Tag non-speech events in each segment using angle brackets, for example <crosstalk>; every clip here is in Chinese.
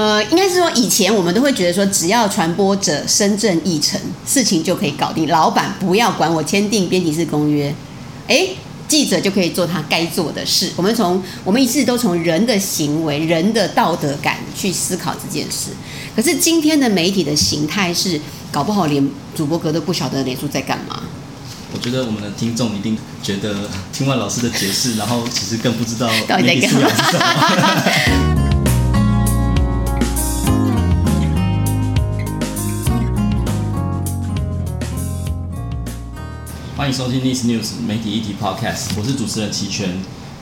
呃，应该是说以前我们都会觉得说，只要传播者身正意诚，事情就可以搞定。老板不要管我签订编辑式公约，哎，记者就可以做他该做的事。我们从我们一直都从人的行为、人的道德感去思考这件事。可是今天的媒体的形态是，搞不好连主播哥都不晓得脸书在干嘛。我觉得我们的听众一定觉得听完老师的解释，然后其实更不知道 <laughs> 到底在干嘛。<laughs> <laughs> 迎收听 Nice News 媒体议题 Podcast，我是主持人齐全。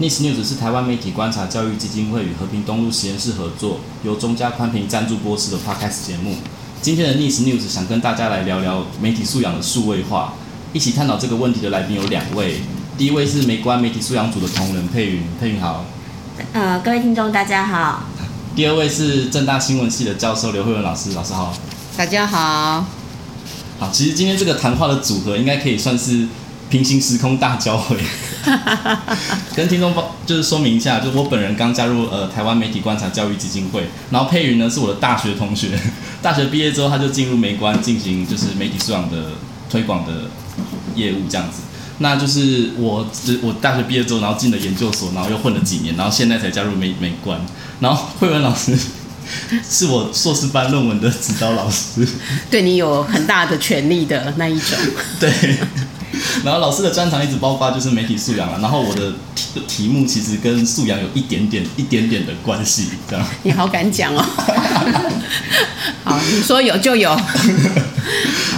Nice News 是台湾媒体观察教育基金会与和平东路实验室合作，由中加宽频赞助播出的 Podcast 节目。今天的 Nice News 想跟大家来聊聊媒体素养的数位化。一起探讨这个问题的来宾有两位，第一位是美观媒体素养组的同仁佩云，佩云好。呃，各位听众大家好。第二位是正大新闻系的教授刘慧文老师，老师好。大家好。好，其实今天这个谈话的组合应该可以算是平行时空大交汇。<laughs> 跟听众报就是说明一下，就我本人刚加入呃台湾媒体观察教育基金会，然后佩云呢是我的大学同学，<laughs> 大学毕业之后他就进入媒观进行就是媒体素养的推广的业务这样子。那就是我我大学毕业之后，然后进了研究所，然后又混了几年，然后现在才加入媒媒观。然后慧文老师。<laughs> 是我硕士班论文的指导老师，对你有很大的权利的那一种。<laughs> 对，然后老师的专长一直包括就是媒体素养了，然后我的题题目其实跟素养有一点点、一点点的关系，这样。你好敢讲哦。<laughs> 好，你说有就有。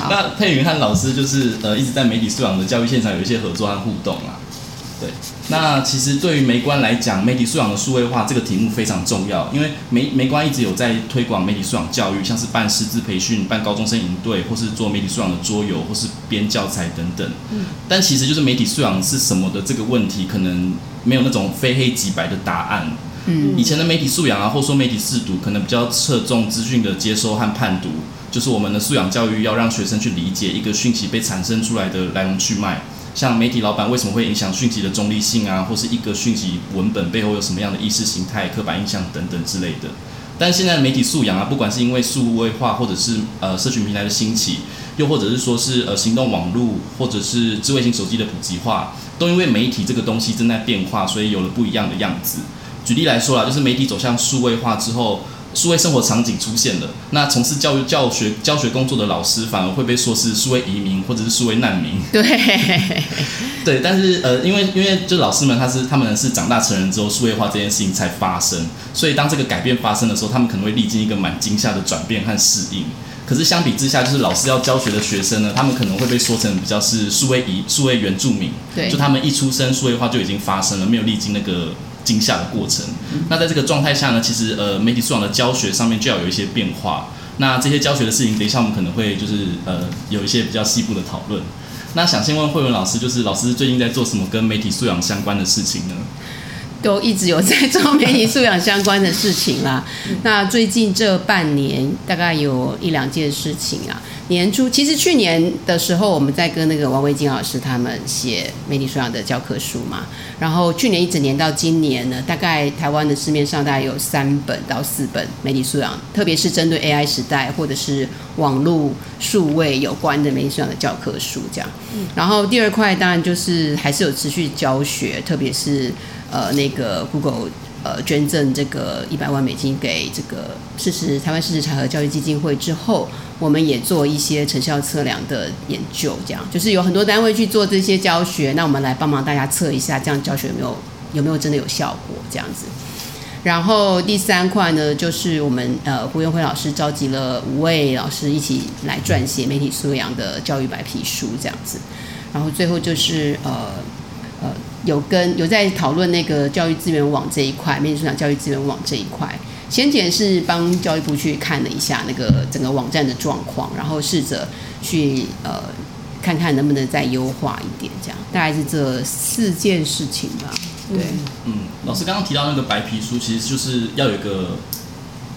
那佩云和老师就是呃一直在媒体素养的教育现场有一些合作和互动啊。对，那其实对于媒观来讲，媒体素养的数位化这个题目非常重要，因为媒媒观一直有在推广媒体素养教育，像是办师资培训、办高中生营队，或是做媒体素养的桌游，或是编教材等等。嗯，但其实就是媒体素养是什么的这个问题，可能没有那种非黑即白的答案。嗯，以前的媒体素养啊，或说媒体试读，可能比较侧重资讯的接收和判读，就是我们的素养教育要让学生去理解一个讯息被产生出来的来龙去脉。像媒体老板为什么会影响讯息的中立性啊，或是一个讯息文本背后有什么样的意识形态、刻板印象等等之类的。但现在媒体素养啊，不管是因为数位化，或者是呃社群平台的兴起，又或者是说是呃行动网络，或者是智慧型手机的普及化，都因为媒体这个东西正在变化，所以有了不一样的样子。举例来说啦，就是媒体走向数位化之后。数位生活场景出现了，那从事教育教学教学工作的老师反而会被说是数位移民或者是数位难民。<laughs> 对，<laughs> 对，但是呃，因为因为就老师们他是他们是长大成人之后数位化这件事情才发生，所以当这个改变发生的时候，他们可能会历经一个蛮惊吓的转变和适应。可是相比之下，就是老师要教学的学生呢，他们可能会被说成比较是数位移数位原住民。对，就他们一出生数位化就已经发生了，没有历经那个。惊吓的过程。那在这个状态下呢，其实呃，媒体素养的教学上面就要有一些变化。那这些教学的事情，等一下我们可能会就是呃，有一些比较细部的讨论。那想先问慧文老师，就是老师最近在做什么跟媒体素养相关的事情呢？都一直有在做媒体素养相关的事情啦。那最近这半年，大概有一两件事情啊。年初其实去年的时候，我们在跟那个王维金老师他们写媒体素养的教科书嘛。然后去年一整年到今年呢，大概台湾的市面上大概有三本到四本媒体素养，特别是针对 AI 时代或者是网络数位有关的媒体素养的教科书这样。然后第二块当然就是还是有持续教学，特别是呃那个 Google。呃，捐赠这个一百万美金给这个事实台湾事实查核教育基金会之后，我们也做一些成效测量的研究，这样就是有很多单位去做这些教学，那我们来帮忙大家测一下，这样教学有没有有没有真的有效果这样子。然后第三块呢，就是我们呃胡永辉老师召集了五位老师一起来撰写媒体素养的教育白皮书这样子。然后最后就是呃。有跟有在讨论那个教育资源网这一块，媒体素养教育资源网这一块。先前是帮教育部去看了一下那个整个网站的状况，然后试着去呃看看能不能再优化一点，这样大概是这四件事情吧。对，嗯，老师刚刚提到那个白皮书，其实就是要有一个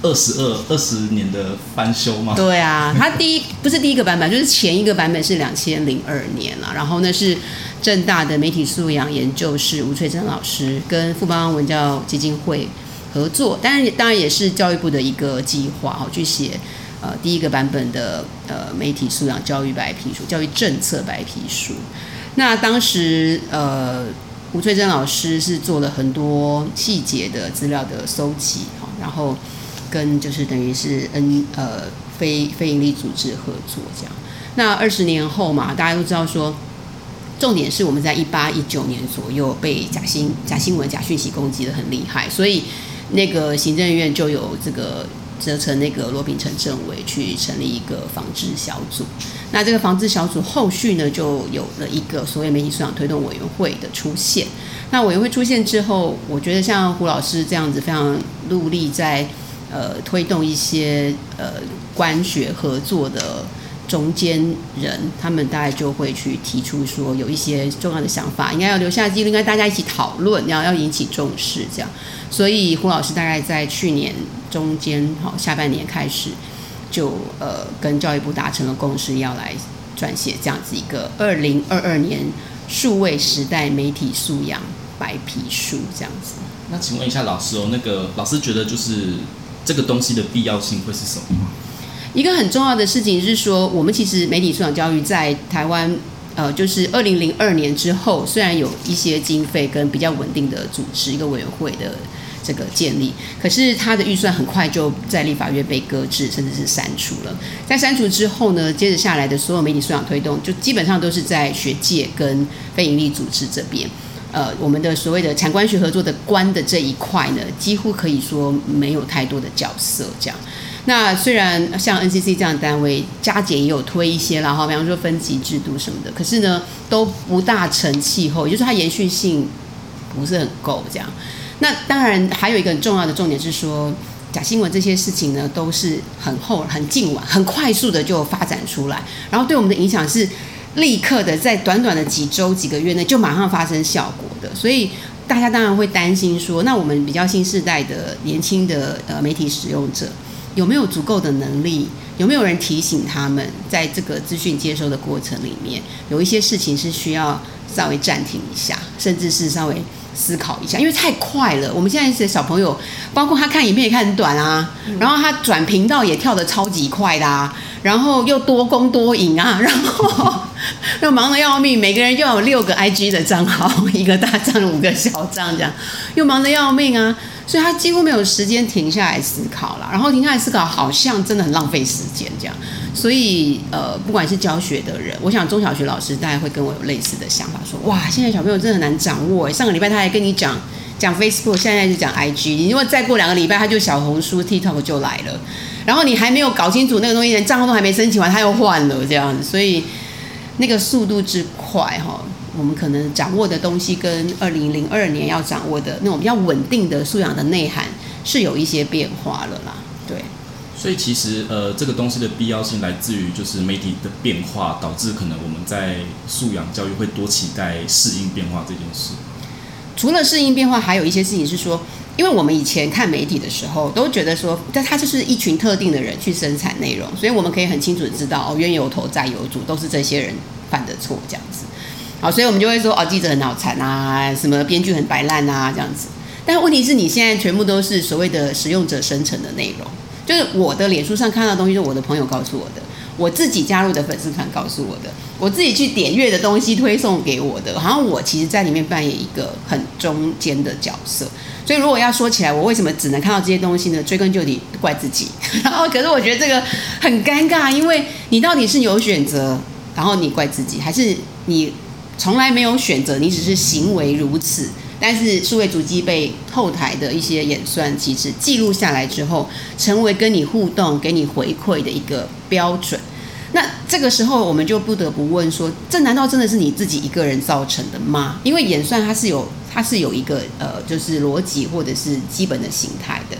二十二二十年的翻修吗？对啊，它第一不是第一个版本，<laughs> 就是前一个版本是两千零二年了，然后那是。正大的媒体素养研究室吴翠珍老师跟富邦文教基金会合作，当然当然也是教育部的一个计划哈，去写呃第一个版本的呃媒体素养教育白皮书、教育政策白皮书。那当时呃吴翠珍老师是做了很多细节的资料的搜集，然后跟就是等于是 N 呃非非营利组织合作这样。那二十年后嘛，大家都知道说。重点是我们在一八一九年左右被假新假新闻、假讯息攻击得很厉害，所以那个行政院就有这个责成那个罗秉成政委去成立一个防治小组。那这个防治小组后续呢，就有了一个所谓媒体素养推动委员会的出现。那委员会出现之后，我觉得像胡老师这样子非常努力在呃推动一些呃官学合作的。中间人，他们大概就会去提出说，有一些重要的想法，应该要留下记录，应该大家一起讨论，然后要引起重视，这样。所以胡老师大概在去年中间，好下半年开始，就呃跟教育部达成了共识，要来撰写这样子一个二零二二年数位时代媒体素养白皮书，这样子。那请问一下老师哦，那个老师觉得就是这个东西的必要性会是什么？一个很重要的事情是说，我们其实媒体素养教育在台湾，呃，就是二零零二年之后，虽然有一些经费跟比较稳定的组织一个委员会的这个建立，可是它的预算很快就在立法院被搁置，甚至是删除了。在删除之后呢，接着下来的所有媒体素养推动，就基本上都是在学界跟非营利组织这边。呃，我们的所谓的产官学合作的官的这一块呢，几乎可以说没有太多的角色这样。那虽然像 NCC 这样的单位，加减也有推一些啦，哈，比方说分级制度什么的，可是呢都不大成气候，也就是它延续性不是很够这样。那当然还有一个很重要的重点是说，假新闻这些事情呢都是很后、很近晚、很快速的就发展出来，然后对我们的影响是立刻的，在短短的几周、几个月内就马上发生效果的，所以大家当然会担心说，那我们比较新世代的年轻的呃媒体使用者。有没有足够的能力？有没有人提醒他们，在这个资讯接收的过程里面，有一些事情是需要稍微暂停一下，甚至是稍微思考一下，因为太快了。我们现在的小朋友，包括他看影片也看很短啊，然后他转频道也跳得超级快的啊，然后又多工多赢啊，<laughs> 然后又忙得要命，每个人又有六个 IG 的账号，一个大账，五个小账，这样又忙得要命啊。所以他几乎没有时间停下来思考了，然后停下来思考好像真的很浪费时间这样。所以呃，不管是教学的人，我想中小学老师大概会跟我有类似的想法，说哇，现在小朋友真的很难掌握。上个礼拜他还跟你讲讲 Facebook，现在就讲 IG，你如果再过两个礼拜他就小红书、TikTok 就来了，然后你还没有搞清楚那个东西，连账号都还没申请完，他又换了这样子，所以那个速度之快哈。我们可能掌握的东西跟二零零二年要掌握的那种比较稳定的素养的内涵是有一些变化了啦，对。所以其实呃，这个东西的必要性来自于就是媒体的变化，导致可能我们在素养教育会多期待适应变化这件事。除了适应变化，还有一些事情是说，因为我们以前看媒体的时候，都觉得说，但它就是一群特定的人去生产内容，所以我们可以很清楚的知道，哦，冤有头债有主，都是这些人犯的错，这样子。好，所以我们就会说哦，记者很脑残啊，什么编剧很摆烂啊，这样子。但问题是你现在全部都是所谓的使用者生成的内容，就是我的脸书上看到的东西，是我的朋友告诉我的，我自己加入的粉丝团告诉我的，我自己去点阅的东西推送给我的，好像我其实在里面扮演一个很中间的角色。所以如果要说起来，我为什么只能看到这些东西呢？追根究底，怪自己。然后，可是我觉得这个很尴尬，因为你到底是有选择，然后你怪自己，还是你？从来没有选择，你只是行为如此。但是数位足迹被后台的一些演算机制记录下来之后，成为跟你互动、给你回馈的一个标准。那这个时候，我们就不得不问说：这难道真的是你自己一个人造成的吗？因为演算它是有，它是有一个呃，就是逻辑或者是基本的形态的。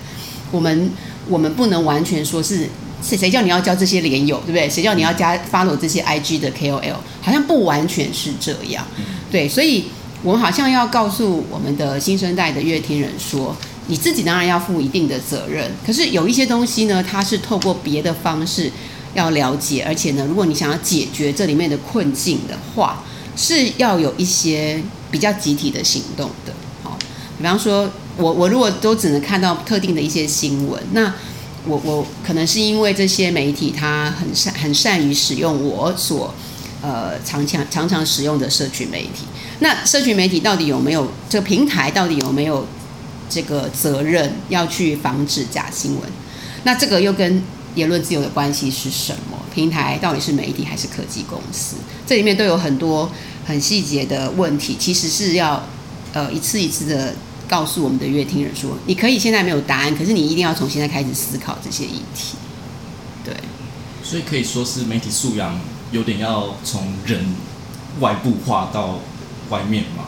我们我们不能完全说是。谁谁叫你要交这些连友，对不对？谁叫你要加 follow 这些 IG 的 KOL？好像不完全是这样，对。所以，我们好像要告诉我们的新生代的乐听人说，你自己当然要负一定的责任。可是有一些东西呢，它是透过别的方式要了解，而且呢，如果你想要解决这里面的困境的话，是要有一些比较集体的行动的。好，比方说，我我如果都只能看到特定的一些新闻，那我我可能是因为这些媒体它很善很善于使用我所呃常常常常使用的社群媒体。那社群媒体到底有没有这个平台到底有没有这个责任要去防止假新闻？那这个又跟言论自由的关系是什么？平台到底是媒体还是科技公司？这里面都有很多很细节的问题，其实是要呃一次一次的告诉我们的阅听人说，你可以现在没有答案，可是你一定要从现在开始思考这些议题。对，所以可以说是媒体素养有点要从人外部化到外面嘛。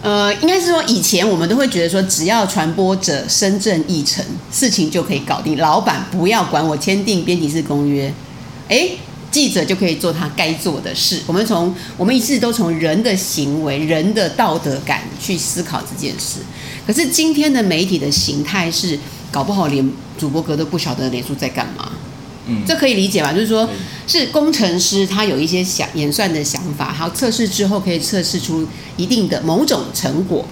呃，应该是说以前我们都会觉得说，只要传播者身正义诚，事情就可以搞定。老板不要管我签订编辑室公约，诶，记者就可以做他该做的事。我们从我们一直都从人的行为、人的道德感去思考这件事。可是今天的媒体的形态是，搞不好连主播哥都不晓得脸书在干嘛。嗯，这可以理解吧？就是说，是工程师他有一些想演算的想法，好，测试之后可以测试出一定的某种成果。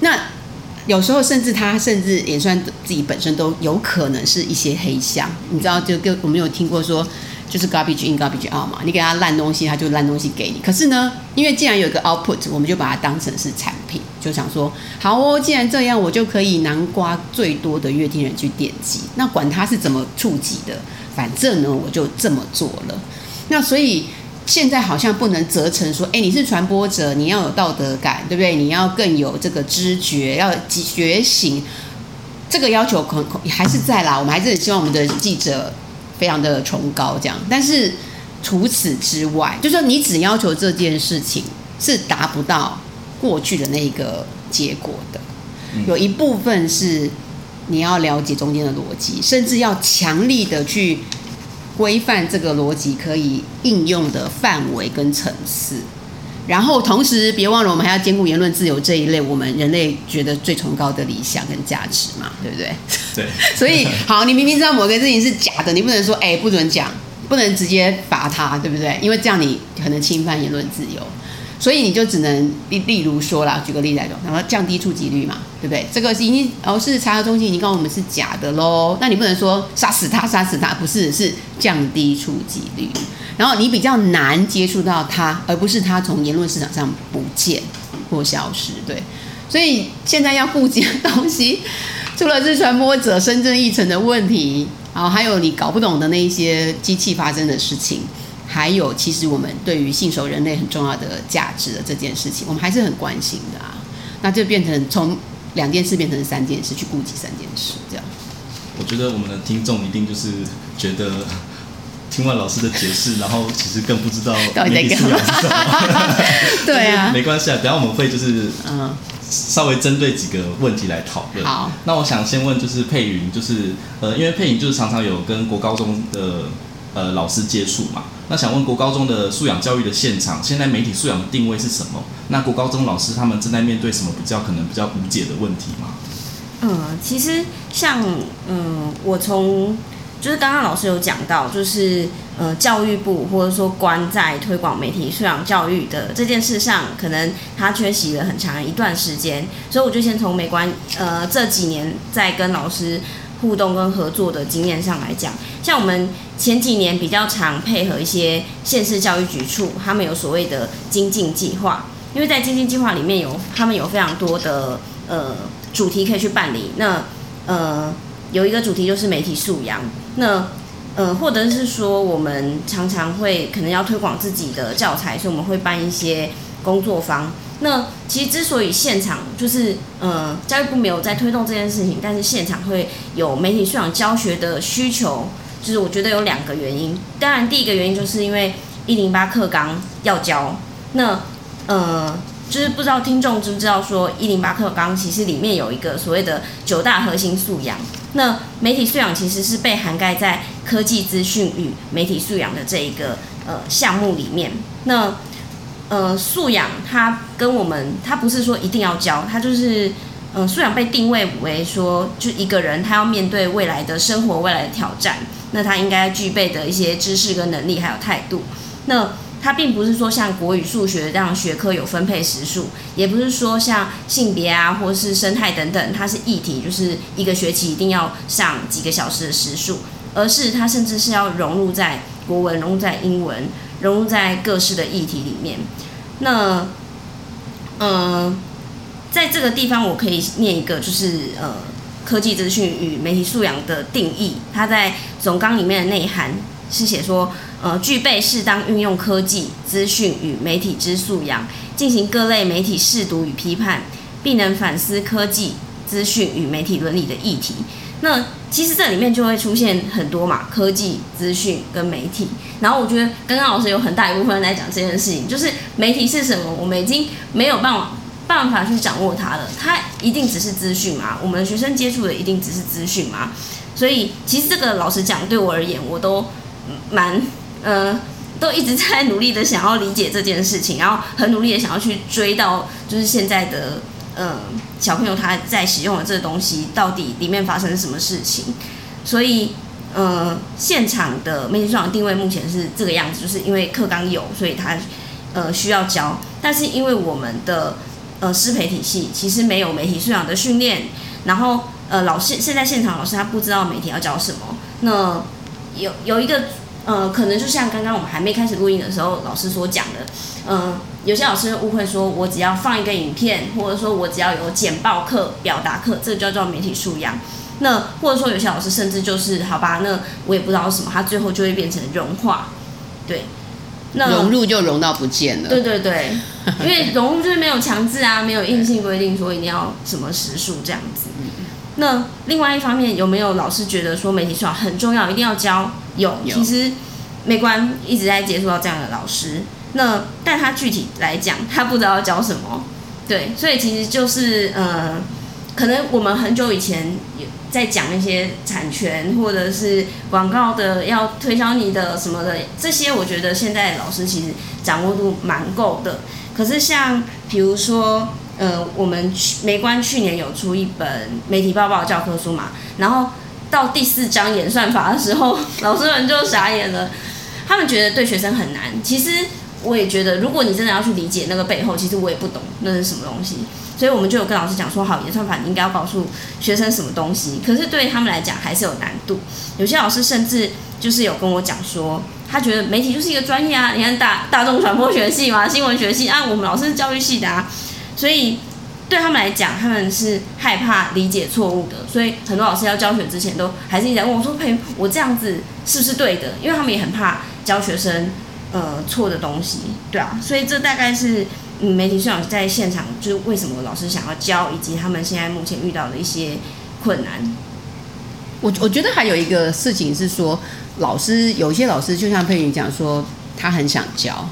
那有时候甚至他甚至演算自己本身都有可能是一些黑箱。你知道，就跟我们有听过说，就是 garbage in garbage out 嘛，你给他烂东西，他就烂东西给你。可是呢，因为既然有一个 output，我们就把它当成是产品，就想说，好哦，既然这样，我就可以南瓜最多的阅听人去点击，那管他是怎么触及的。反正呢，我就这么做了。那所以现在好像不能责成说，哎，你是传播者，你要有道德感，对不对？你要更有这个知觉，要觉醒。这个要求可能还是在啦。我们还是很希望我们的记者非常的崇高，这样。但是除此之外，就是说你只要求这件事情是达不到过去的那个结果的，有一部分是。你要了解中间的逻辑，甚至要强力的去规范这个逻辑可以应用的范围跟层次，然后同时别忘了，我们还要兼顾言论自由这一类我们人类觉得最崇高的理想跟价值嘛，对不对？对。<laughs> 所以，好，你明明知道某个事情是假的，你不能说哎不准讲，不能直接罚他，对不对？因为这样你可能侵犯言论自由。所以你就只能例例如说啦，举个例子来说，然后降低触及率嘛，对不对？这个已经哦是查核中心已经告诉我们是假的喽，那你不能说杀死他，杀死他，不是，是降低触及率，然后你比较难接触到他，而不是他从言论市场上不见或消失，对。所以现在要顾及的东西，<laughs> 除了是传播者身正义诚的问题，然后还有你搞不懂的那一些机器发生的事情。还有，其实我们对于信守人类很重要的价值的这件事情，我们还是很关心的啊。那就变成从两件事变成三件事，去顾及三件事，这样。我觉得我们的听众一定就是觉得听完老师的解释，然后其实更不知道媒体素养是什么。<laughs> 对啊，没关系啊，等下我们会就是嗯，稍微针对几个问题来讨论。好，那我想先问就是佩云，就是呃，因为佩云就是常常有跟国高中的呃老师接触嘛。那想问国高中的素养教育的现场，现在媒体素养的定位是什么？那国高中老师他们正在面对什么比较可能比较无解的问题吗？嗯，其实像嗯，我从就是刚刚老师有讲到，就是呃教育部或者说关在推广媒体素养教育的这件事上，可能他缺席了很长一段时间，所以我就先从媒关呃这几年在跟老师互动跟合作的经验上来讲，像我们前几年比较常配合一些县市教育局处，他们有所谓的精进计划，因为在精进计划里面有他们有非常多的呃主题可以去办理。那呃有一个主题就是媒体素养，那呃或者是说我们常常会可能要推广自己的教材，所以我们会办一些工作坊。那其实之所以现场就是呃教育部没有在推动这件事情，但是现场会有媒体素养教学的需求，就是我觉得有两个原因。当然第一个原因就是因为一零八课纲要教，那呃就是不知道听众知不知道说一零八课纲其实里面有一个所谓的九大核心素养，那媒体素养其实是被涵盖在科技资讯与媒体素养的这一个呃项目里面，那。呃，素养它跟我们，它不是说一定要教，它就是，呃，素养被定位为说，就一个人他要面对未来的生活、未来的挑战，那他应该具备的一些知识跟能力还有态度。那它并不是说像国语、数学这样学科有分配时数，也不是说像性别啊或是生态等等，它是议题，就是一个学期一定要上几个小时的时数，而是它甚至是要融入在国文、融入在英文、融入在各式的议题里面。那，嗯、呃，在这个地方我可以念一个，就是呃，科技资讯与媒体素养的定义，它在总纲里面的内涵是写说，呃，具备适当运用科技资讯与媒体之素养，进行各类媒体试读与批判，并能反思科技资讯与媒体伦理的议题。那其实这里面就会出现很多嘛，科技、资讯跟媒体。然后我觉得刚刚老师有很大一部分在讲这件事情，就是媒体是什么，我们已经没有办法办法去掌握它了。它一定只是资讯嘛？我们学生接触的一定只是资讯嘛？所以其实这个老实讲，对我而言，我都蛮呃，都一直在努力的想要理解这件事情，然后很努力的想要去追到就是现在的。嗯，小朋友他在使用的这个东西，到底里面发生了什么事情？所以，呃，现场的媒体素养定位目前是这个样子，就是因为课纲有，所以他呃需要教。但是因为我们的呃师培体系其实没有媒体素养的训练，然后呃老师现在现场老师他不知道媒体要教什么。那有有一个呃，可能就像刚刚我们还没开始录音的时候，老师所讲的，嗯、呃。有些老师误会说，我只要放一个影片，或者说我只要有简报课、表达课，这个叫做媒体素养。那或者说有些老师甚至就是，好吧，那我也不知道什么，他最后就会变成融化，对，那融入就融到不见了。对对对，因为融入就是没有强制啊，没有硬性规定说一定要什么时数这样子。<laughs> 那另外一方面，有没有老师觉得说媒体素养很重要，一定要教？有，其实美观一直在接触到这样的老师。那但他具体来讲，他不知道要教什么，对，所以其实就是呃，可能我们很久以前有在讲一些产权或者是广告的要推销你的什么的这些，我觉得现在老师其实掌握度蛮够的。可是像比如说呃，我们媒观去年有出一本媒体报报教科书嘛，然后到第四章演算法的时候，老师们就傻眼了，他们觉得对学生很难，其实。我也觉得，如果你真的要去理解那个背后，其实我也不懂那是什么东西，所以我们就有跟老师讲说，好，演算法你应该要告诉学生什么东西。可是对他们来讲还是有难度。有些老师甚至就是有跟我讲说，他觉得媒体就是一个专业啊，你看大大众传播学系嘛，新闻学系啊，我们老师是教育系的啊，所以对他们来讲，他们是害怕理解错误的。所以很多老师要教学之前，都还是一直在问我说，佩，我这样子是不是对的？因为他们也很怕教学生。呃，错的东西，对啊，所以这大概是嗯，媒体素养在现场，就是为什么老师想要教，以及他们现在目前遇到的一些困难。我我觉得还有一个事情是说，老师有些老师就像佩云讲说，他很想教，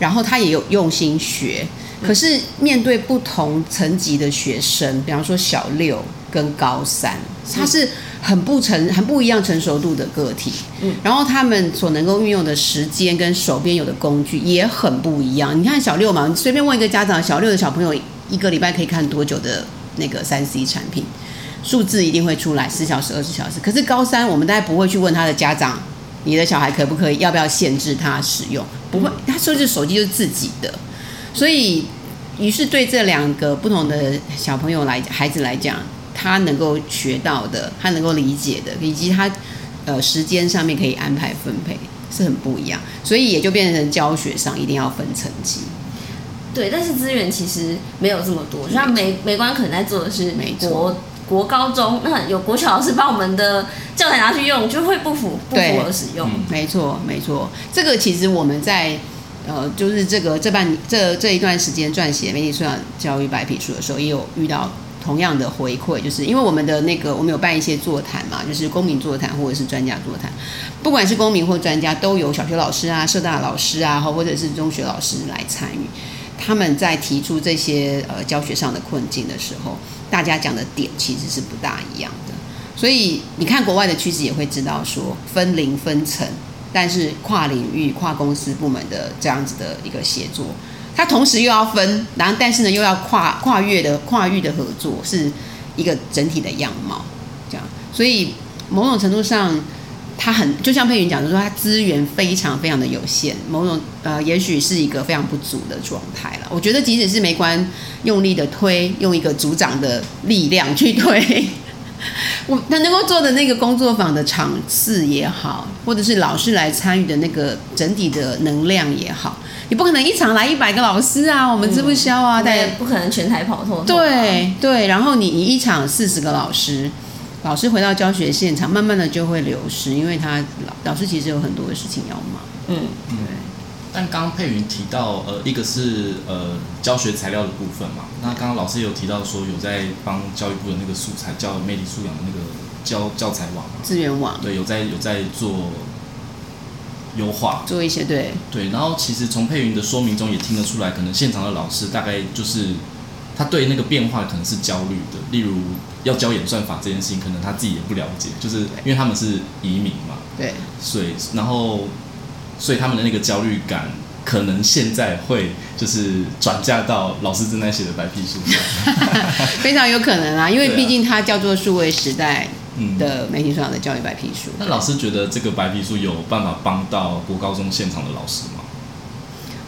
然后他也有用心学，可是面对不同层级的学生，比方说小六跟高三，他是。很不成、很不一样成熟度的个体，嗯，然后他们所能够运用的时间跟手边有的工具也很不一样。你看小六嘛，你随便问一个家长，小六的小朋友一个礼拜可以看多久的那个三 C 产品？数字一定会出来，十小时、二十小时。可是高三，我们大概不会去问他的家长，你的小孩可不可以、要不要限制他使用？不会，他说是手机就是自己的。所以，于是对这两个不同的小朋友来孩子来讲。他能够学到的，他能够理解的，以及他呃时间上面可以安排分配是很不一样，所以也就变成教学上一定要分层级。对，但是资源其实没有这么多，像美美观可能在做的是国国高中，那有国小老师把我们的教材拿去用，就会不符不符合使用。没错没错，这个其实我们在呃就是这个这半这这一段时间撰写媒体素养教育白皮书的时候，也有遇到。同样的回馈，就是因为我们的那个，我们有办一些座谈嘛，就是公民座谈或者是专家座谈，不管是公民或专家，都有小学老师啊、社大老师啊，或者是中学老师来参与。他们在提出这些呃教学上的困境的时候，大家讲的点其实是不大一样的。所以你看国外的趋势也会知道说，分龄分层，但是跨领域、跨公司部门的这样子的一个协作。它同时又要分，然后但是呢又要跨跨越的跨域的合作，是一个整体的样貌，这样。所以某种程度上，它很就像佩云讲的说，它资源非常非常的有限，某种呃，也许是一个非常不足的状态了。我觉得即使是媒观用力的推，用一个组长的力量去推，<laughs> 我他能够做的那个工作坊的场次也好，或者是老师来参与的那个整体的能量也好，你不可能一场来一百个老师啊，我们吃不消啊，但、嗯、也不可能全台跑透透、啊。对对，然后你你一场四十个老师。老师回到教学现场，慢慢的就会流失，因为他老老师其实有很多的事情要忙。嗯，对。但刚刚佩云提到，呃，一个是呃教学材料的部分嘛，那刚刚老师也有提到说，有在帮教育部的那个素材教媒体素养的那个教教材网资源网，对，有在有在做优化，做一些对对。然后其实从佩云的说明中也听得出来，可能现场的老师大概就是。他对那个变化可能是焦虑的，例如要教演算法这件事情，可能他自己也不了解，就是因为他们是移民嘛，对，所以然后所以他们的那个焦虑感，可能现在会就是转嫁到老师正在写的白皮书上，<laughs> 非常有可能啊，因为毕竟它叫做数位时代的媒体素养的教育白皮书。那老师觉得这个白皮书有办法帮到国高中现场的老师吗？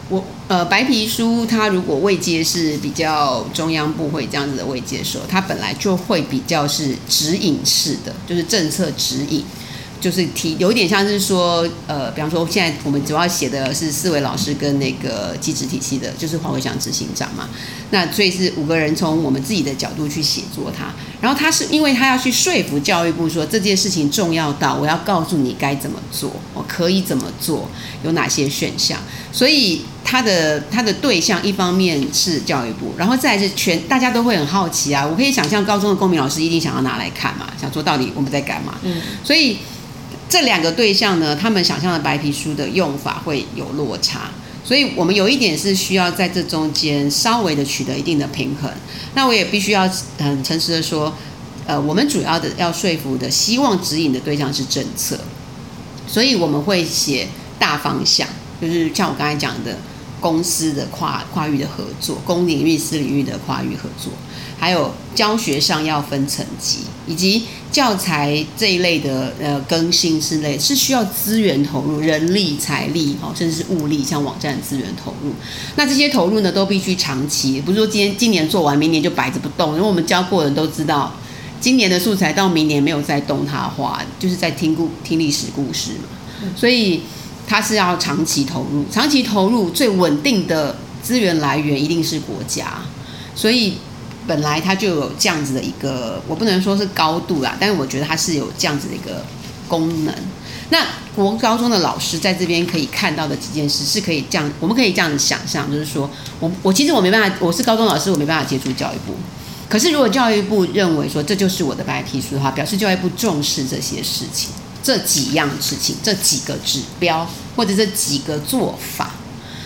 我呃，白皮书它如果未接是比较中央部会这样子的未接的时候，它本来就会比较是指引式的，就是政策指引。就是提有一点像是说，呃，比方说现在我们主要写的是四位老师跟那个机制体系的，就是黄伟翔执行长嘛。那所以是五个人从我们自己的角度去写作它，然后他是因为他要去说服教育部说这件事情重要到我要告诉你该怎么做，我可以怎么做，有哪些选项。所以他的他的对象一方面是教育部，然后再来是全大家都会很好奇啊。我可以想象高中的公民老师一定想要拿来看嘛，想说到底我们在干嘛？嗯，所以。这两个对象呢，他们想象的白皮书的用法会有落差，所以我们有一点是需要在这中间稍微的取得一定的平衡。那我也必须要很诚实的说，呃，我们主要的要说服的、希望指引的对象是政策，所以我们会写大方向，就是像我刚才讲的，公司的跨跨域的合作，公领域、私领域的跨域合作。还有教学上要分层级，以及教材这一类的呃更新之类，是需要资源投入，人力、财力哦，甚至是物力，像网站资源投入。那这些投入呢，都必须长期，不是说今天今年做完，明年就摆着不动。因为我们教过的人都知道，今年的素材到明年没有再动它的话，就是在听故听历史故事嘛。所以它是要长期投入，长期投入最稳定的资源来源一定是国家，所以。本来它就有这样子的一个，我不能说是高度啦，但是我觉得它是有这样子的一个功能。那国高中的老师在这边可以看到的几件事，是可以这样，我们可以这样子想象，就是说我我其实我没办法，我是高中老师，我没办法接触教育部。可是如果教育部认为说这就是我的白皮书的话，表示教育部重视这些事情，这几样事情，这几个指标或者这几个做法。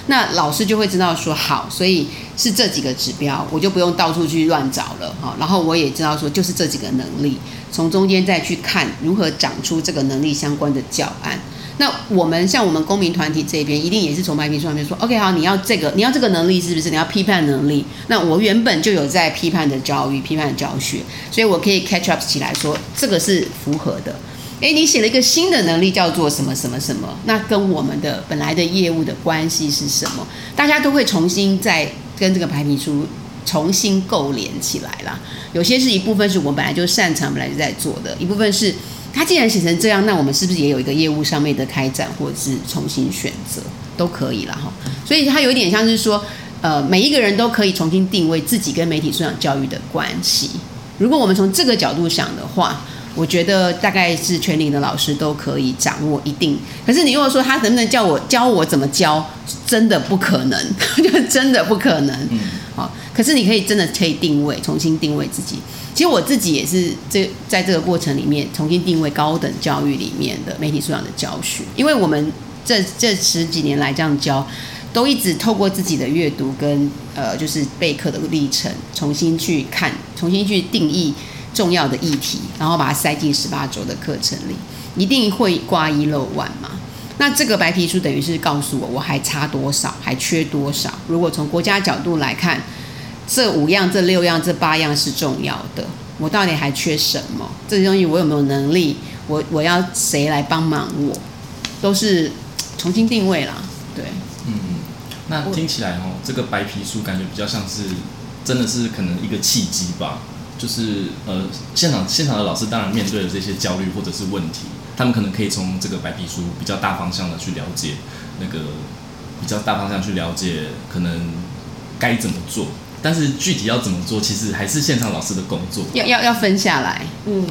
那老师就会知道说好，所以是这几个指标，我就不用到处去乱找了哈。然后我也知道说，就是这几个能力，从中间再去看如何长出这个能力相关的教案。那我们像我们公民团体这边，一定也是从白皮书上面说，OK，好，你要这个，你要这个能力是不是？你要批判能力？那我原本就有在批判的教育、批判的教学，所以我可以 catch up 起来说，这个是符合的。诶，你写了一个新的能力，叫做什么什么什么？那跟我们的本来的业务的关系是什么？大家都会重新再跟这个白皮书重新构连起来啦。有些是一部分是我们本来就擅长、本来就在做的，一部分是它既然写成这样，那我们是不是也有一个业务上面的开展，或者是重新选择都可以了哈。所以它有一点像是说，呃，每一个人都可以重新定位自己跟媒体素养教育的关系。如果我们从这个角度想的话。我觉得大概是全龄的老师都可以掌握一定，可是你如果说他能不能叫我教我怎么教，真的不可能，<laughs> 就真的不可能。嗯，好，可是你可以真的可以定位，重新定位自己。其实我自己也是这在这个过程里面重新定位高等教育里面的媒体素养的教学，因为我们这这十几年来这样教，都一直透过自己的阅读跟呃就是备课的历程，重新去看，重新去定义。重要的议题，然后把它塞进十八周的课程里，一定会挂一漏万嘛。那这个白皮书等于是告诉我，我还差多少，还缺多少。如果从国家角度来看，这五样、这六样、这八样是重要的，我到底还缺什么？这些东西我有没有能力？我我要谁来帮忙我，都是重新定位啦。对，嗯，那听起来哦，这个白皮书感觉比较像是真的是可能一个契机吧。就是呃，现场现场的老师当然面对了这些焦虑或者是问题，他们可能可以从这个白皮书比较大方向的去了解那个比较大方向去了解可能该怎么做，但是具体要怎么做，其实还是现场老师的工作。要要要分下来，嗯。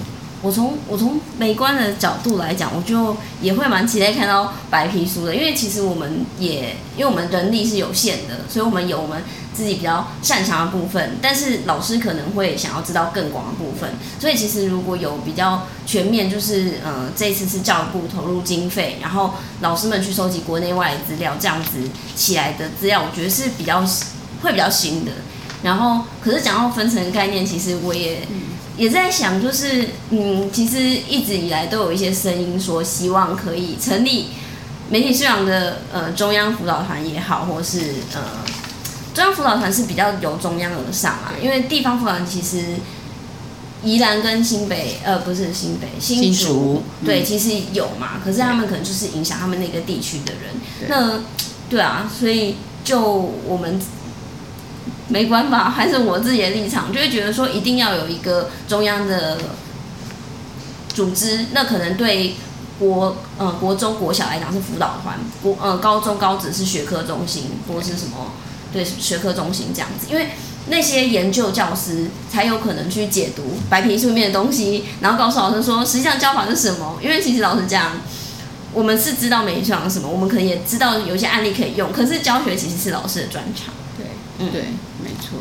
我从我从美观的角度来讲，我就也会蛮期待看到白皮书的，因为其实我们也因为我们人力是有限的，所以我们有我们自己比较擅长的部分，但是老师可能会想要知道更广的部分，所以其实如果有比较全面，就是呃这次是教育部投入经费，然后老师们去收集国内外的资料，这样子起来的资料，我觉得是比较会比较新的。然后可是讲到分层概念，其实我也。也在想，就是嗯，其实一直以来都有一些声音说，希望可以成立媒体素养的呃中央辅导团也好，或是呃中央辅导团是比较由中央而上啊，因为地方辅导团其实宜兰跟新北呃不是新北新竹，新竹对，其实有嘛，可是他们可能就是影响他们那个地区的人，那对啊，所以就我们。没关系，还是我自己的立场，就会觉得说一定要有一个中央的组织，那可能对国呃国中国小来讲是辅导团，国呃高中高职是学科中心或是什么对学科中心这样子，因为那些研究教师才有可能去解读白皮书里面的东西，然后告诉老师说实际上教法是什么。因为其实老师讲，我们是知道媒体素养什么，我们可能也知道有些案例可以用，可是教学其实是老师的专长。对，嗯，对。没错，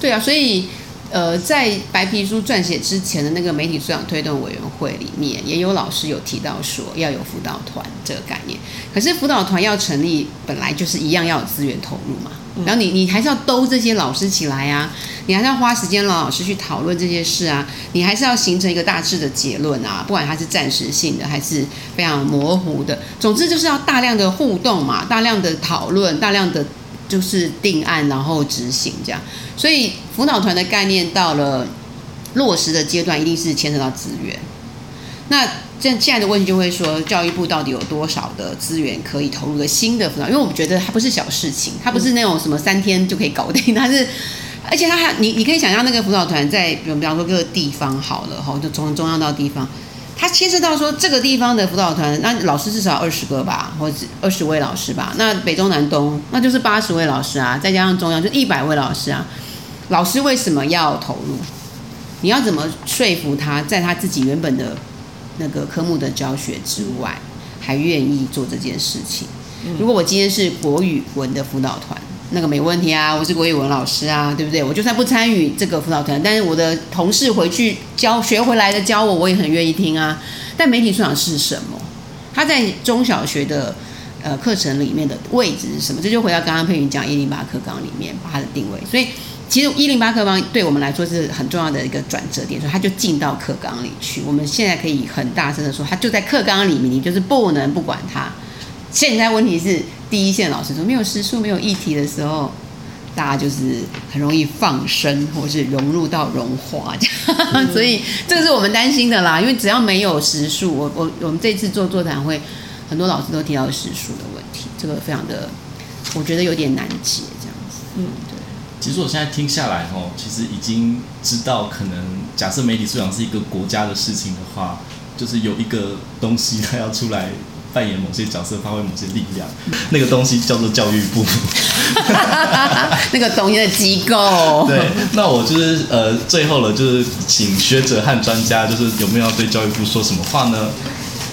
对啊，所以呃，在白皮书撰写之前的那个媒体素养推动委员会里面，也有老师有提到说要有辅导团这个概念。可是辅导团要成立，本来就是一样要有资源投入嘛。然后你你还是要兜这些老师起来啊，你还是要花时间让老师去讨论这些事啊，你还是要形成一个大致的结论啊，不管它是暂时性的还是非常模糊的，总之就是要大量的互动嘛，大量的讨论，大量的。就是定案，然后执行这样，所以辅导团的概念到了落实的阶段，一定是牵扯到资源。那这现在的问题就会说，教育部到底有多少的资源可以投入个新的辅导？因为我们觉得它不是小事情，它不是那种什么三天就可以搞定，它是，<laughs> 而且它还你你可以想象那个辅导团在，比方说各个地方好了哈，就从中央到地方。他牵涉到说这个地方的辅导团，那老师至少二十个吧，或者二十位老师吧。那北中南东，那就是八十位老师啊，再加上中央就一百位老师啊。老师为什么要投入？你要怎么说服他在他自己原本的那个科目的教学之外，还愿意做这件事情？如果我今天是国语文的辅导团。那个没问题啊，我是国语文老师啊，对不对？我就算不参与这个辅导团，但是我的同事回去教学回来的教我，我也很愿意听啊。但媒体素养是什么？它在中小学的呃课程里面的位置是什么？这就回到刚刚佩云讲一零八课纲里面把它的定位。所以其实一零八课纲对我们来说是很重要的一个转折点，所以它就进到课纲里去。我们现在可以很大声的说，它就在课纲里面，你就是不能不管它。现在问题是。第一线老师说没有时数、没有议题的时候，大家就是很容易放生，或是融入到融化这样，嗯、<laughs> 所以这个是我们担心的啦。因为只要没有时数，我我我们这次做座谈会，很多老师都提到时数的问题，这个非常的，我觉得有点难解这样子。嗯，对。其实我现在听下来哦，其实已经知道，可能假设媒体素养是一个国家的事情的话，就是有一个东西它要出来。扮演某些角色，发挥某些力量，那个东西叫做教育部，<laughs> 那个东西的机构。对，那我就是呃，最后了，就是请学者和专家，就是有没有要对教育部说什么话呢？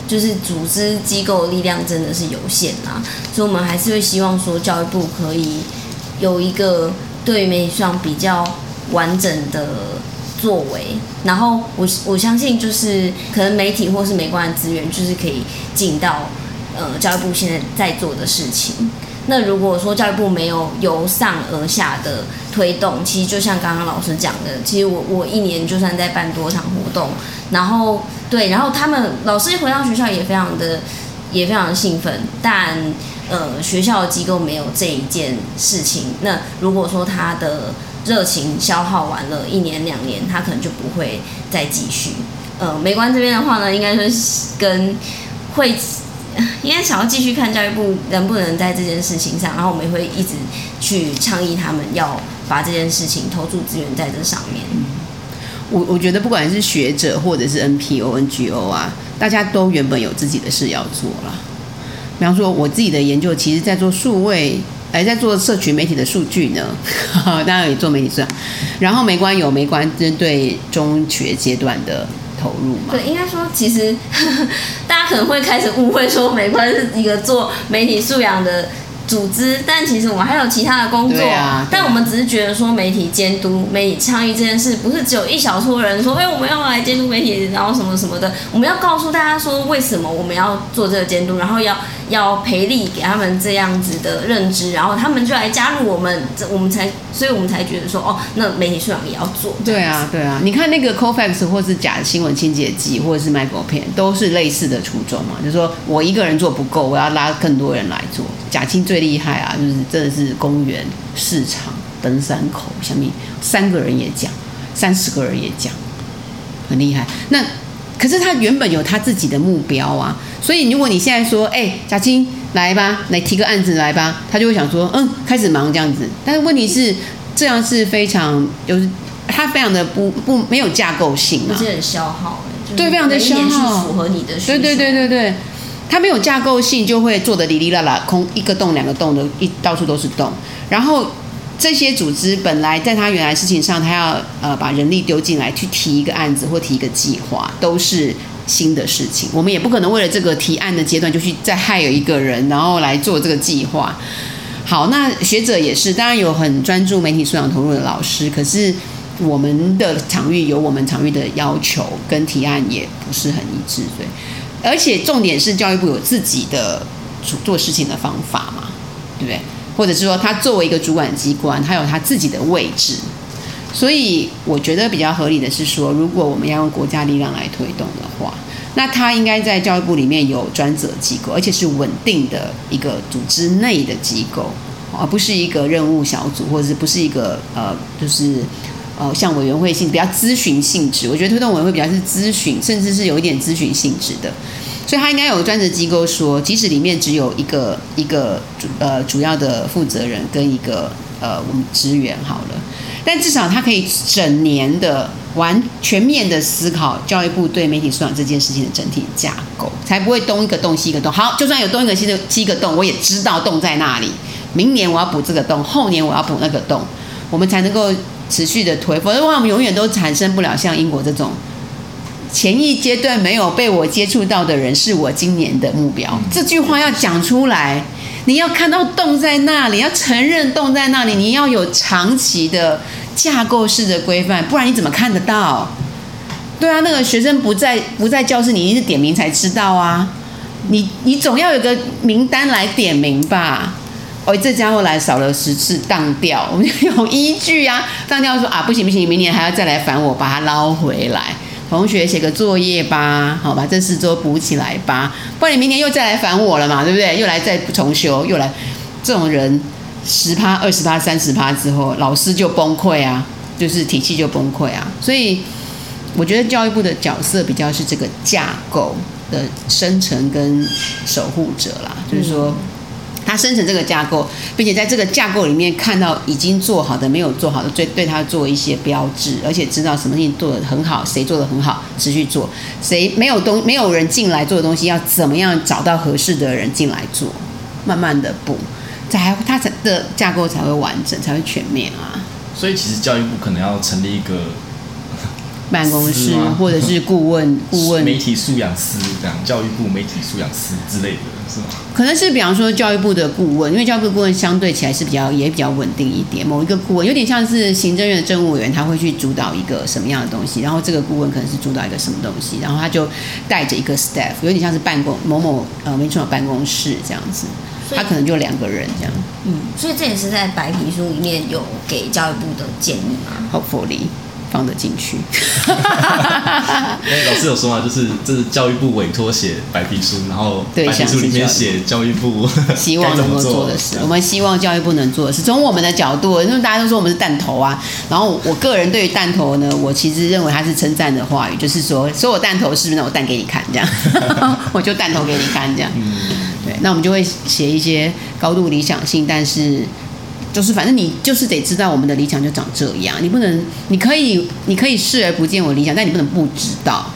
就是组织机构的力量真的是有限啊，所以我们还是会希望说，教育部可以有一个对于媒体上比较完整的作为，然后我我相信就是可能媒体或是美观的资源，就是可以进到呃教育部现在在做的事情。那如果说教育部没有由上而下的推动，其实就像刚刚老师讲的，其实我我一年就算在办多场活动，然后对，然后他们老师一回到学校也非常的也非常的兴奋，但呃学校机构没有这一件事情，那如果说他的热情消耗完了，一年两年，他可能就不会再继续。呃，美观这边的话呢，应该说是跟会。应该想要继续看教育部能不能在这件事情上，然后我们也会一直去倡议他们要把这件事情投注资源在这上面。我我觉得不管是学者或者是 NPO、NGO 啊，大家都原本有自己的事要做了。比方说我自己的研究，其实在做数位，哎，在做社群媒体的数据呢，<laughs> 当然也做媒体算。然后媒关有媒关针对中学阶段的。投入嘛？对，应该说，其实呵 <laughs> 呵大家可能会开始误会，说媒观是一个做媒体素养的组织，但其实我们还有其他的工作。啊、但我们只是觉得说，媒体监督、媒体倡议这件事，不是只有一小撮人说，哎，我们要来监督媒体，然后什么什么的。我们要告诉大家说，为什么我们要做这个监督，然后要。要培力给他们这样子的认知，然后他们就来加入我们，这我们才，所以我们才觉得说，哦，那媒体素养也要做。对啊，对啊，你看那个 Cofacts 或是假新闻清洁剂，或者是 Micro 片，都是类似的初衷嘛，就是说我一个人做不够，我要拉更多人来做。假清最厉害啊，就是真的是公园、市场、登山口，下面三个人也讲，三十个人也讲，很厉害。那可是他原本有他自己的目标啊。所以，如果你现在说，哎、欸，贾青来吧，来提个案子来吧，他就会想说，嗯，开始忙这样子。但是问题是，这样是非常，就是他非常的不不没有架构性啊，而且很消耗，对，非常的消耗，符合你的需求。对对对对对，他没有架构性，就会做的哩哩啦啦，空一个洞两个洞的，一到处都是洞。然后这些组织本来在他原来事情上，他要呃把人力丢进来去提一个案子或提一个计划，都是。新的事情，我们也不可能为了这个提案的阶段就去再害有一个人，然后来做这个计划。好，那学者也是，当然有很专注媒体素养投入的老师，可是我们的场域有我们场域的要求，跟提案也不是很一致，对。而且重点是教育部有自己的做事情的方法嘛，对不对？或者是说，他作为一个主管机关，他有他自己的位置。所以我觉得比较合理的是说，如果我们要用国家力量来推动的话，那他应该在教育部里面有专责机构，而且是稳定的一个组织内的机构，而不是一个任务小组，或者是不是一个呃，就是呃像委员会性比较咨询性质。我觉得推动委员会比较是咨询，甚至是有一点咨询性质的。所以他应该有专职机构说，即使里面只有一个一个主呃主要的负责人跟一个呃我们职员好了。但至少他可以整年的完全面的思考教育部对媒体素养这件事情的整体架构，才不会东一个洞西一个洞。好，就算有东一个西的西一个洞，我也知道洞在哪里。明年我要补这个洞，后年我要补那个洞，我们才能够持续的推。否则的话，我们永远都产生不了像英国这种前一阶段没有被我接触到的人是我今年的目标。这句话要讲出来。你要看到洞在那里，要承认洞在那里，你要有长期的架构式的规范，不然你怎么看得到？对啊，那个学生不在不在教室，你一直点名才知道啊。你你总要有个名单来点名吧？哦，这家伙来少了十次当掉，我们就有依据啊。当掉说啊，不行不行，明年还要再来烦我，把他捞回来。同学写个作业吧，好，把这四周补起来吧，不然你明年又再来烦我了嘛，对不对？又来再重修，又来，这种人十趴、二十趴、三十趴之后，老师就崩溃啊，就是体系就崩溃啊。所以我觉得教育部的角色比较是这个架构的生成跟守护者啦，就是说。他生成这个架构，并且在这个架构里面看到已经做好的、没有做好的，对对他做一些标志，而且知道什么事情做得很好，谁做得很好，持续做；谁没有东没有人进来做的东西，要怎么样找到合适的人进来做，慢慢的补，才他才的架构才会完整，才会全面啊。所以其实教育部可能要成立一个。办公室或者是顾问 <laughs> 顾问媒体素养师这样，教育部媒体素养师之类的是吗？可能是比方说教育部的顾问，因为教育部顾问相对起来是比较也比较稳定一点。某一个顾问有点像是行政院的政务委员，他会去主导一个什么样的东西，然后这个顾问可能是主导一个什么东西，然后他就带着一个 staff，有点像是办公某某呃没错办公室这样子，他可能就两个人这样。嗯，所以这也是在白皮书里面有给教育部的建议吗？Hopefully。放得进去。<laughs> 哎，老师有说嘛，就是这是教育部委托写白皮书，然后白皮书里面写教育部 <laughs> 希望能够做的事。我们希望教育部能做的事，从我们的角度，因为大家都说我们是弹头啊。然后我个人对于弹头呢，我其实认为它是称赞的话语，就是说，所有弹头是不是那我弹给你看这样，<laughs> 我就弹头给你看这样。对，那我们就会写一些高度理想性，但是。就是反正你就是得知道我们的理想就长这样，你不能，你可以你可以视而不见我理想，但你不能不知道，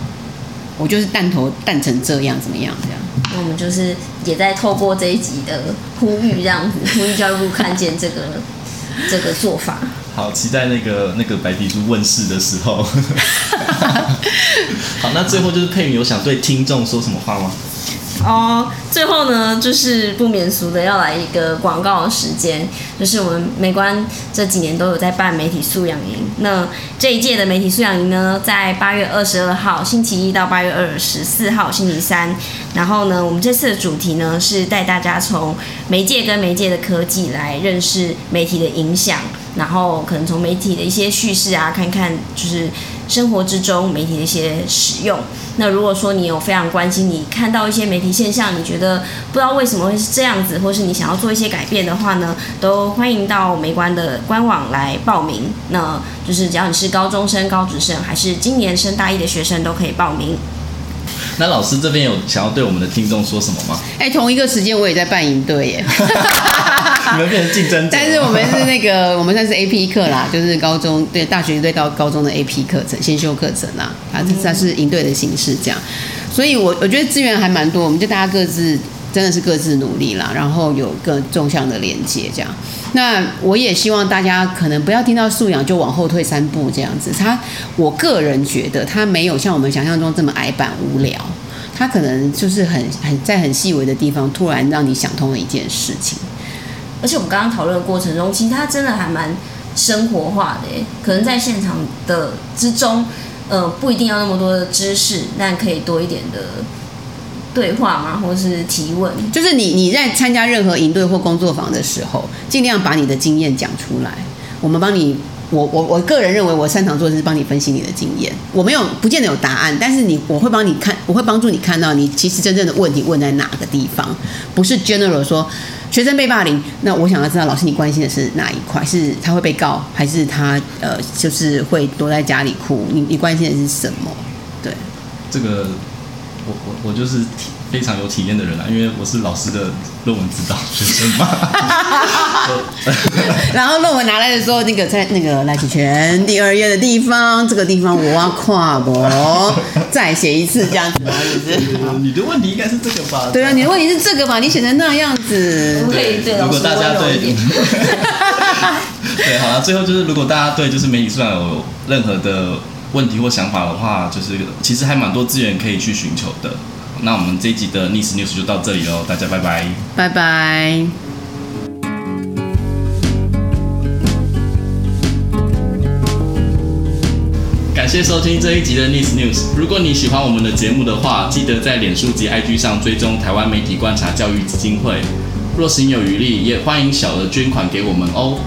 我就是弹头弹成这样怎么样这样。那我们就是也在透过这一集的呼吁这样子，呼吁教育部看见这个 <laughs> 这个做法。好，期待那个那个白皮书问世的时候。<laughs> 好，那最后就是佩云有想对听众说什么话吗？哦，最后呢，就是不免俗的要来一个广告的时间，就是我们美观这几年都有在办媒体素养营。那这一届的媒体素养营呢，在八月二十二号星期一到八月二十四号星期三。然后呢，我们这次的主题呢，是带大家从媒介跟媒介的科技来认识媒体的影响，然后可能从媒体的一些叙事啊，看看就是。生活之中媒体的一些使用。那如果说你有非常关心，你看到一些媒体现象，你觉得不知道为什么会是这样子，或是你想要做一些改变的话呢，都欢迎到美观的官网来报名。那就是只要你是高中生、高职生，还是今年升大一的学生，都可以报名。那老师这边有想要对我们的听众说什么吗？哎、欸，同一个时间我也在办营队耶。<laughs> <laughs> <laughs> 你们变成竞争者，但是我们是那个，<laughs> 我们算是 AP 课啦，就是高中对大学对到高中的 AP 课程，先修课程啦，它是它是营队的形式这样，所以我我觉得资源还蛮多，我们就大家各自真的是各自努力啦，然后有个纵向的连接这样。那我也希望大家可能不要听到素养就往后退三步这样子，他我个人觉得他没有像我们想象中这么矮板无聊，他可能就是很很在很细微的地方突然让你想通了一件事情。而且我们刚刚讨论的过程中，其实它真的还蛮生活化的。可能在现场的之中，呃，不一定要那么多的知识，但可以多一点的对话嘛，或是提问。就是你你在参加任何营队或工作坊的时候，尽量把你的经验讲出来。我们帮你，我我我个人认为，我擅长做的是帮你分析你的经验。我没有不见得有答案，但是你我会帮你看，我会帮助你看到你其实真正的问题问在哪个地方，不是 general 说。学生被霸凌，那我想要知道，老师你关心的是哪一块？是他会被告，还是他呃，就是会躲在家里哭？你你关心的是什么？对，这个我我我就是。非常有体验的人啊，因为我是老师的论文指导学生嘛。<laughs> 然后论文拿来的时候，那个在那个赖启全第二页的地方，这个地方我要跨博，再写一次这样子，是不是？你的问题应该是这个吧？对啊，你的问题是这个吧？你写成那样子，对对。如果大家对，<laughs> 对，好了，最后就是如果大家对就是媒体素养有任何的问题或想法的话，就是其实还蛮多资源可以去寻求的。那我们这一集的逆时 news 就到这里喽，大家拜拜，拜拜。感谢收听这一集的 n i s news。如果你喜欢我们的节目的话，记得在脸书及 IG 上追踪台湾媒体观察教育基金会。若行有余力，也欢迎小额捐款给我们哦。